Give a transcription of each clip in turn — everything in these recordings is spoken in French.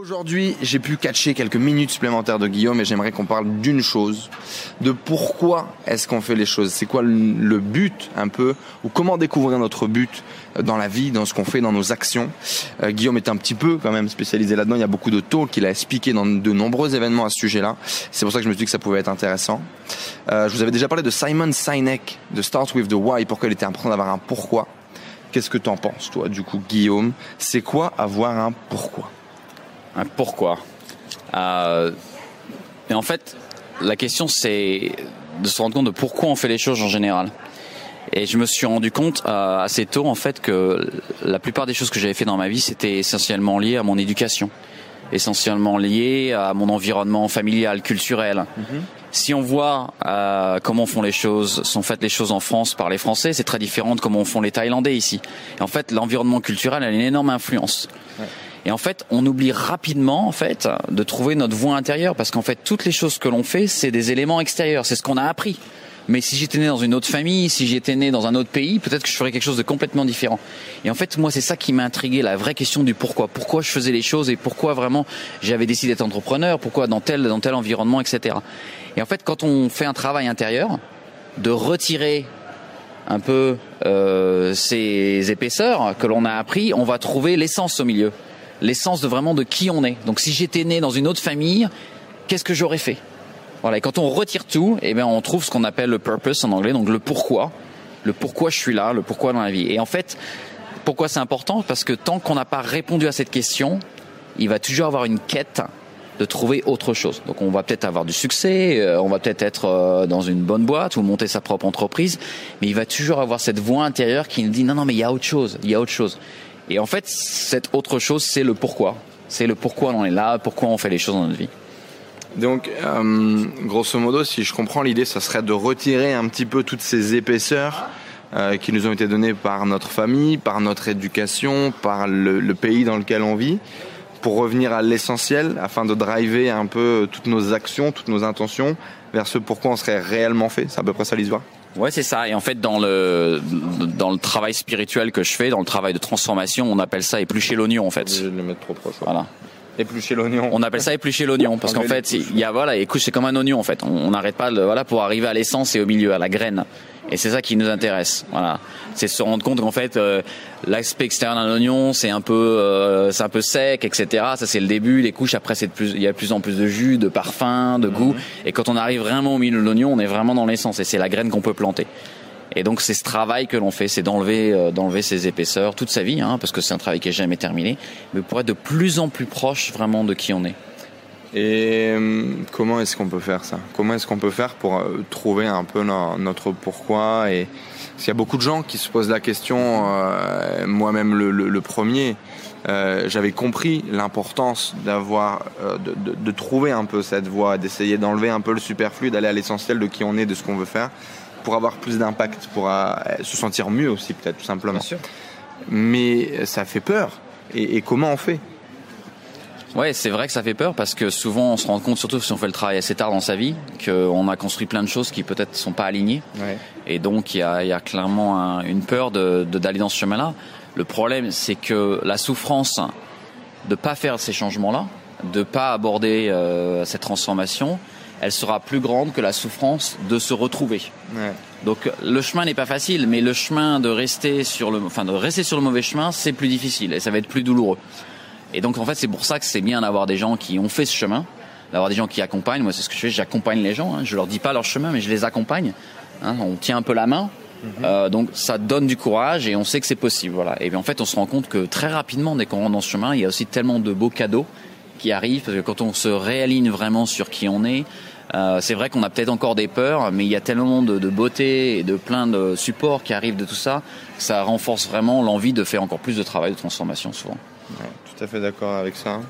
Aujourd'hui, j'ai pu catcher quelques minutes supplémentaires de Guillaume et j'aimerais qu'on parle d'une chose, de pourquoi est-ce qu'on fait les choses, c'est quoi le but un peu, ou comment découvrir notre but dans la vie, dans ce qu'on fait, dans nos actions? Euh, Guillaume est un petit peu quand même spécialisé là-dedans, il y a beaucoup de talks qu'il a expliqué dans de nombreux événements à ce sujet-là. C'est pour ça que je me suis dit que ça pouvait être intéressant. Euh, je vous avais déjà parlé de Simon Sinek, de Start with the Why, pourquoi il était important d'avoir un pourquoi. Qu'est-ce que tu en penses, toi, du coup, Guillaume? C'est quoi avoir un pourquoi? Un pourquoi? Euh, et en fait, la question c'est de se rendre compte de pourquoi on fait les choses en général. Et je me suis rendu compte euh, assez tôt en fait que la plupart des choses que j'avais fait dans ma vie c'était essentiellement lié à mon éducation, essentiellement lié à mon environnement familial, culturel. Mhm. Si on voit euh, comment font les choses, sont faites les choses en France par les Français, c'est très différent de comment font les Thaïlandais ici. Et en fait, l'environnement culturel a une énorme influence. Ouais. Et en fait, on oublie rapidement en fait de trouver notre voie intérieure parce qu'en fait, toutes les choses que l'on fait, c'est des éléments extérieurs, c'est ce qu'on a appris. Mais si j'étais né dans une autre famille, si j'étais né dans un autre pays, peut-être que je ferais quelque chose de complètement différent. Et en fait, moi, c'est ça qui m'a intrigué, la vraie question du pourquoi. Pourquoi je faisais les choses et pourquoi vraiment j'avais décidé d'être entrepreneur, pourquoi dans tel, dans tel environnement, etc. Et en fait, quand on fait un travail intérieur, de retirer un peu euh, ces épaisseurs que l'on a appris, on va trouver l'essence au milieu l'essence de vraiment de qui on est. Donc si j'étais né dans une autre famille, qu'est-ce que j'aurais fait? Voilà. Et quand on retire tout, eh bien on trouve ce qu'on appelle le purpose en anglais, donc le pourquoi, le pourquoi je suis là, le pourquoi dans la vie. Et en fait, pourquoi c'est important? Parce que tant qu'on n'a pas répondu à cette question, il va toujours avoir une quête de trouver autre chose. Donc on va peut-être avoir du succès, euh, on va peut-être être euh, dans une bonne boîte ou monter sa propre entreprise, mais il va toujours avoir cette voix intérieure qui nous dit non non mais il y a autre chose, il y a autre chose. Et en fait, cette autre chose, c'est le pourquoi. C'est le pourquoi on est là, pourquoi on fait les choses dans notre vie. Donc, euh, grosso modo, si je comprends l'idée, ça serait de retirer un petit peu toutes ces épaisseurs euh, qui nous ont été données par notre famille, par notre éducation, par le, le pays dans lequel on vit, pour revenir à l'essentiel, afin de driver un peu toutes nos actions, toutes nos intentions vers ce pourquoi on serait réellement fait. C'est à peu près ça l'histoire? Ouais, c'est ça. Et en fait, dans le dans le travail spirituel que je fais, dans le travail de transformation, on appelle ça éplucher l'oignon, en fait. Je vais le mettre trop proche. Voilà. Éplucher l'oignon. On appelle ça éplucher l'oignon parce qu'en fait, il y a voilà, écoute, c'est comme un oignon en fait. On n'arrête pas de, voilà pour arriver à l'essence et au milieu, à la graine. Et c'est ça qui nous intéresse. Voilà, c'est se rendre compte qu'en fait euh, l'aspect extérieur d'un oignon, c'est un peu, euh, c'est un peu sec, etc. Ça c'est le début. Les couches après, c'est plus, il y a de plus en plus de jus, de parfum, de goût. Mhm. Et quand on arrive vraiment au milieu de l'oignon, on est vraiment dans l'essence. Et c'est la graine qu'on peut planter. Et donc c'est ce travail que l'on fait, c'est d'enlever euh, d'enlever ces épaisseurs toute sa vie, hein, parce que c'est un travail qui est jamais terminé, mais pour être de plus en plus proche vraiment de qui on est. Et euh, comment est-ce qu'on peut faire ça? Comment est-ce qu'on peut faire pour euh, trouver un peu notre pourquoi? Et parce y a beaucoup de gens qui se posent la question, euh, moi-même le, premier, j'avais compris l'importance d'avoir, de, trouver un peu cette voie, d'essayer d'enlever un peu le superflu, d'aller à l'essentiel de qui on est, de ce qu'on veut faire, pour avoir plus d'impact, pour se sentir mieux aussi peut-être tout simplement. Bien sûr. Mais ça fait peur. et, et comment on fait? Ouais, c'est vrai que ça fait peur parce que souvent on se rend compte, surtout si on fait le travail assez tard dans sa vie, qu'on a construit plein de choses qui peut-être sont pas alignées. Ouais. Et donc il y a, y a, clairement un, une peur de d'aller dans ce chemin-là. Le problème, c'est que la souffrance de pas faire ces changements-là, de pas aborder euh, cette transformation, elle sera plus grande que la souffrance de se retrouver. Ouais. Donc le chemin n'est pas facile, mais le chemin de rester sur le, enfin de rester sur le mauvais chemin, c'est plus difficile et ça va être plus douloureux. Et donc en fait c'est pour ça que c'est bien d'avoir des gens qui ont fait ce chemin, d'avoir des gens qui accompagnent. Moi c'est ce que je fais, j'accompagne les gens. Hein. Je leur dis pas leur chemin, mais je les accompagne. Hein. On tient un peu la main. Mhm. Euh, donc ça donne du courage et on sait que c'est possible. Voilà. Et bien en fait on se rend compte que très rapidement dès qu'on rentre dans ce chemin, il y a aussi tellement de beaux cadeaux qui arrivent parce que quand on se réaligne vraiment sur qui on est, euh, c'est vrai qu'on a peut-être encore des peurs, mais il y a tellement de, beauté et de plein de supports qui arrivent de tout ça, que ça renforce vraiment l'envie de faire encore plus de travail de transformation souvent. Tout à fait d'accord avec ça.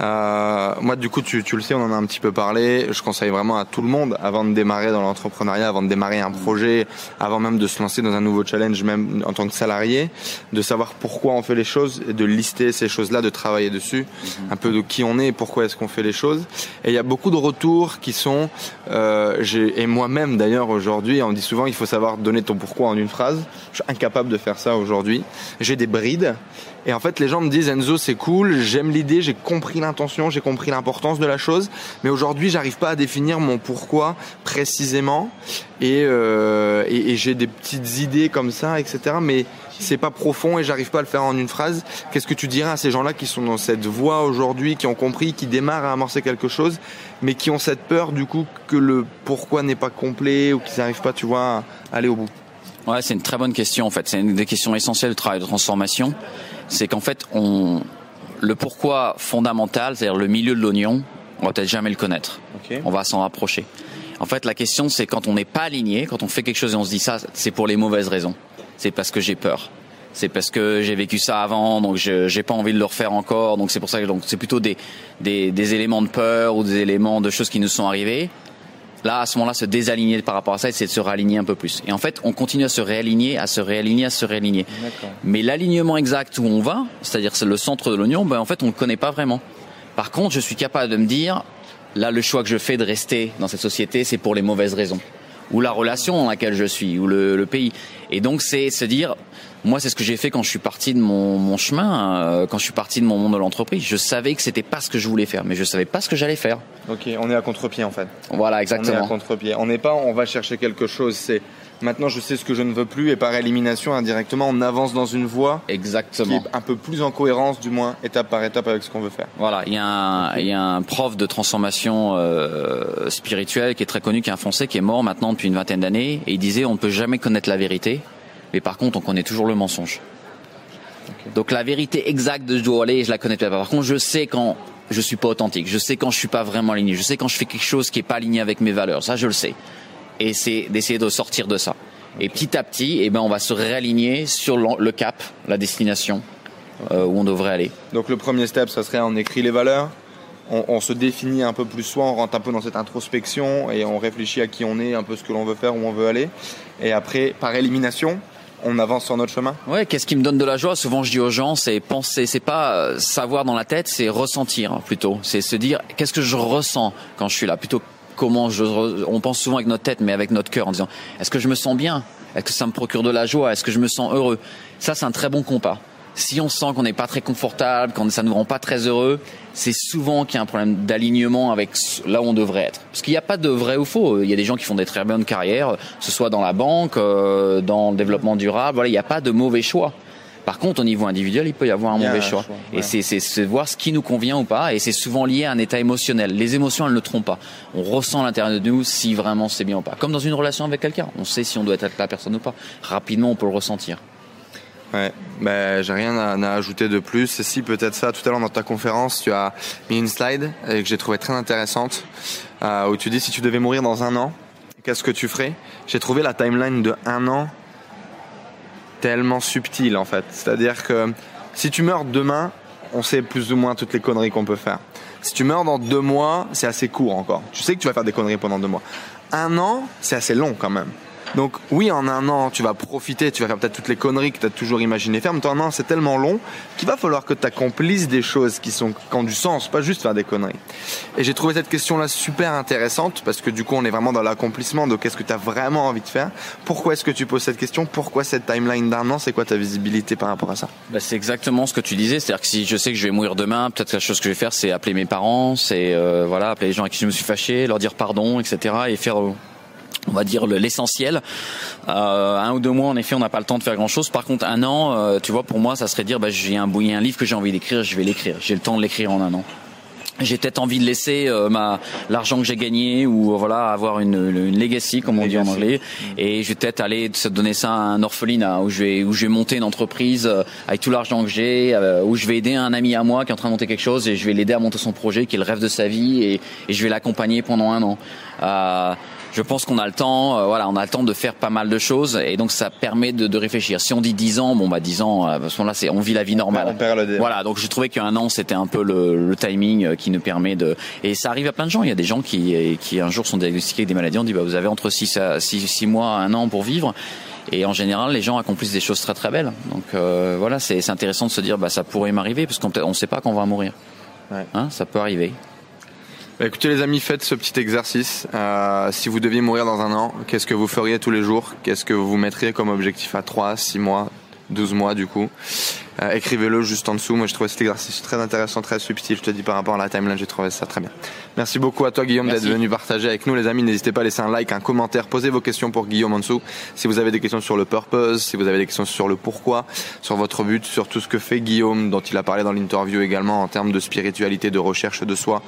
Euh, moi, du coup, tu, tu, le sais, on en a un petit peu parlé. Je conseille vraiment à tout le monde, avant de démarrer dans l'entrepreneuriat, avant de démarrer un projet, avant même de se lancer dans un nouveau challenge, même en tant que salarié, de savoir pourquoi on fait les choses et de lister ces choses-là, de travailler dessus, un peu de qui on est et pourquoi est-ce qu'on fait les choses. Et il y a beaucoup de retours qui sont, euh, et moi-même d'ailleurs aujourd'hui, on dit souvent il faut savoir donner ton pourquoi en une phrase. Je suis incapable de faire ça aujourd'hui. J'ai des brides. Et en fait, les gens me disent Enzo, c'est cool, j'aime l'idée, j'ai compris l'intention, j'ai compris l'importance de la chose, mais aujourd'hui, j'arrive pas à définir mon pourquoi précisément. Et, euh, j'ai des petites idées comme ça, etc. Mais c'est pas profond et j'arrive pas à le faire en une phrase. Qu'est-ce que tu dirais à ces gens-là qui sont dans cette voie aujourd'hui, qui ont compris, qui démarrent à amorcer quelque chose, mais qui ont cette peur du coup que le pourquoi n'est pas complet ou qu'ils n'arrivent pas, tu vois, à aller au bout? Ouais, c'est une très bonne question en fait. C'est une des questions essentielles du travail de transformation. C'est qu'en fait, on, le pourquoi fondamental, c'est-à-dire le milieu de l'oignon, on va peut-être jamais le connaître. Okay. On va s'en rapprocher. En fait, la question, c'est quand on n'est pas aligné, quand on fait quelque chose et on se dit ça, c'est pour les mauvaises raisons. C'est parce que j'ai peur. C'est parce que j'ai vécu ça avant, donc je j'ai pas envie de le refaire encore. Donc c'est pour ça que donc c'est plutôt des, des des éléments de peur ou des éléments de choses qui nous sont arrivés là, à ce moment-là, se désaligner par rapport à ça, c'est de se réaligner un peu plus. Et en fait, on continue à se réaligner, à se réaligner, à se réaligner. Mais l'alignement exact où on va, c'est-à-dire c'est le centre de l'oignon, ben en fait, on ne connaît pas vraiment. Par contre, je suis capable de me dire, là, le choix que je fais de rester dans cette société, c'est pour les mauvaises raisons. Ou la relation dans laquelle je suis, ou le, le pays. Et donc, c'est se dire, moi, c'est ce que j'ai fait quand je suis parti de mon, mon chemin, euh, quand je suis parti de mon monde de l'entreprise. Je savais que c'était pas ce que je voulais faire, mais je savais pas ce que j'allais faire. Ok, on est à contre-pied en fait. Voilà, exactement. On est à contre-pied. On n'est pas, on va chercher quelque chose. C'est maintenant, je sais ce que je ne veux plus, et par élimination, indirectement, on avance dans une voie. Exactement. Qui est un peu plus en cohérence, du moins, étape par étape avec ce qu'on veut faire. Voilà, il y a un, il y a un prof de transformation euh, spirituelle qui est très connu, qui est un Français, qui est mort maintenant depuis une vingtaine d'années, et il disait on ne peut jamais connaître la vérité mais par contre, on connaît toujours le mensonge. Okay. Donc la vérité exacte de je dois aller, je la connais pas. Par contre, je sais quand je suis pas authentique, je sais quand je suis pas vraiment aligné, je sais quand je fais quelque chose qui est pas aligné avec mes valeurs. Ça, je le sais. Et c'est d'essayer de sortir de ça. Et petit à petit, eh ben, on va se réaligner sur le cap, la destination euh, où on devrait aller. Donc le premier step, ça serait on écrit les valeurs, on, on, se définit un peu plus soi, on rentre un peu dans cette introspection et on réfléchit à qui on est, un peu ce que l'on veut faire, où on veut aller. Et après, par élimination, on avance sur notre chemin. Ouais, qu'est-ce qui me donne de la joie? Souvent, je dis aux gens, c'est penser, c'est pas savoir dans la tête, c'est ressentir plutôt. C'est se dire, qu'est-ce que je ressens quand je suis là, plutôt comment je. On pense souvent avec notre tête, mais avec notre cœur, en disant, est-ce que je me sens bien? Est-ce que ça me procure de la joie? Est-ce que je me sens heureux? Ça, c'est un très bon compas. Si on sent qu'on n'est pas très confortable, quand ça ne nous rend pas très heureux, c'est souvent qu'il y a un problème d'alignement avec là où on devrait être. Parce qu'il n'y a pas de vrai ou faux. Il y a des gens qui font des très bonnes carrières, que ce soit dans la banque, euh, dans le développement durable. Voilà, il n'y a pas de mauvais choix. Par contre, au niveau individuel, il peut y avoir un mauvais choix. choix ouais. Et c'est voir ce qui nous convient ou pas. Et c'est souvent lié à un état émotionnel. Les émotions, elles ne trompent pas. On ressent à l'intérieur de nous si vraiment c'est bien ou pas. Comme dans une relation avec quelqu'un. On sait si on doit être avec la personne ou pas. Rapidement, on peut le ressentir. Ouais, ben j'ai rien à, à, ajouter de plus. Et si peut-être ça, tout à l'heure dans ta conférence, tu as mis une slide et que j'ai trouvé très intéressante euh, où tu dis si tu devais mourir dans un an, qu'est-ce que tu ferais? J'ai trouvé la timeline de un an tellement subtile en fait. C'est-à-dire que si tu meurs demain, on sait plus ou moins toutes les conneries qu'on peut faire. Si tu meurs dans deux mois, c'est assez court encore. Tu sais que tu vas faire des conneries pendant deux mois. Un an, c'est assez long quand même. Donc oui, en un an, tu vas profiter, tu vas faire peut-être toutes les conneries que tu as toujours imaginé faire, mais en un an, c'est tellement long qu'il va falloir que tu accomplisses des choses qui, sont, qui ont du sens, pas juste faire des conneries. Et j'ai trouvé cette question-là super intéressante, parce que du coup, on est vraiment dans l'accomplissement de qu'est-ce que tu as vraiment envie de faire? Pourquoi est-ce que tu poses cette question? Pourquoi cette timeline d'un an? C'est quoi ta visibilité par rapport à ça? Bah, C'est exactement ce que tu disais, c'est-à-dire que si je sais que je vais mourir demain, peut-être la chose que je vais faire, c'est appeler mes parents, c'est euh, voilà, appeler les gens à qui je me suis fâché, leur dire pardon, etc. et faire on va dire l'essentiel. Euh, un ou deux mois, en effet, on n'a pas le temps de faire grand-chose. Par contre, un an, euh, tu vois, pour moi, ça serait dire, bah, j'ai un, un livre que j'ai envie d'écrire, je vais l'écrire. J'ai le temps de l'écrire en un an. J'ai peut-être envie de laisser euh, ma l'argent que j'ai gagné ou voilà avoir une, une legacy comme on legacy. dit en anglais et je vais peut-être aller se donner ça à un orphelinat où je vais où je vais monter une entreprise euh, avec tout l'argent que j'ai euh, où je vais aider un ami à moi qui est en train de monter quelque chose et je vais l'aider à monter son projet qui est le rêve de sa vie et, et je vais l'accompagner pendant un an. Je pense qu'on a le temps, euh, voilà, on a le temps de faire pas mal de choses et donc ça permet de, de réfléchir. Si on dit 10 ans, bon bah 10 ans, à ce moment-là, c'est on vit la vie normale. On perd le. Voilà, donc je trouvais qu'un an c'était un peu le, le, timing euh, qui nous permet de et ça arrive à plein de gens. Il y a des gens qui qui un jour sont diagnostiqués avec des maladies, on dit bah vous avez entre 6 à 6, 6 mois, un an pour vivre. Et en général, les gens accomplissent des choses très très belles. Donc euh, voilà, c'est intéressant de se dire bah ça pourrait m'arriver parce qu'on on sait pas quand on va mourir. Ouais. Hein, ça peut arriver. Bah, écoutez les amis, faites ce petit exercice. Euh, si vous deviez mourir dans un an, qu'est-ce que vous feriez tous les jours? Qu'est-ce que vous mettriez comme objectif à 3, 6 mois, 12 mois du coup? Euh, Écrivez-le juste en dessous. Moi, je trouvais cet exercice très intéressant, très subtil. Je te dis par rapport à la timeline, j'ai trouvé ça très bien. Merci beaucoup à toi, Guillaume, d'être venu partager avec nous, les amis. N'hésitez pas à laisser un like, un commentaire, posez vos questions pour Guillaume en dessous. Si vous avez des questions sur le purpose, si vous avez des questions sur le pourquoi, sur votre but, sur tout ce que fait Guillaume, dont il a parlé dans l'interview également en termes de spiritualité, de recherche de soi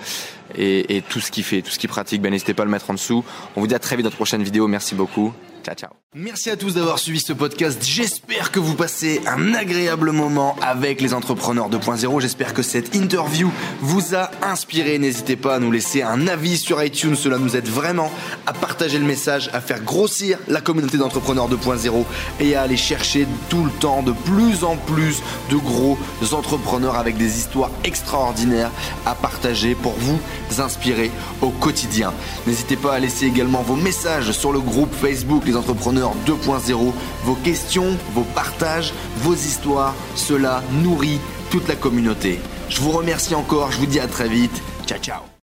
et, et tout ce qu'il fait, tout ce qu'il pratique, ben, n'hésitez pas à le mettre en dessous. On vous dit à très vite dans une prochaine vidéo. Merci beaucoup. Ciao, ciao. Merci à tous d'avoir suivi ce podcast. J'espère que vous passez un agréable moment avec les entrepreneurs 2.0. J'espère que cette interview vous a inspiré. N'hésitez pas à nous laisser un avis sur iTunes. Cela nous aide vraiment à partager le message, à faire grossir la communauté d'entrepreneurs 2.0 et à aller chercher tout le temps de plus en plus de gros entrepreneurs avec des histoires extraordinaires à partager pour vous inspirer au quotidien. N'hésitez pas à laisser également vos messages sur le groupe Facebook Les Entrepreneurs 2.0, vos questions, vos partages, vos histoires. Nourrit toute la communauté. Je vous remercie encore, je vous dis à très vite. Ciao ciao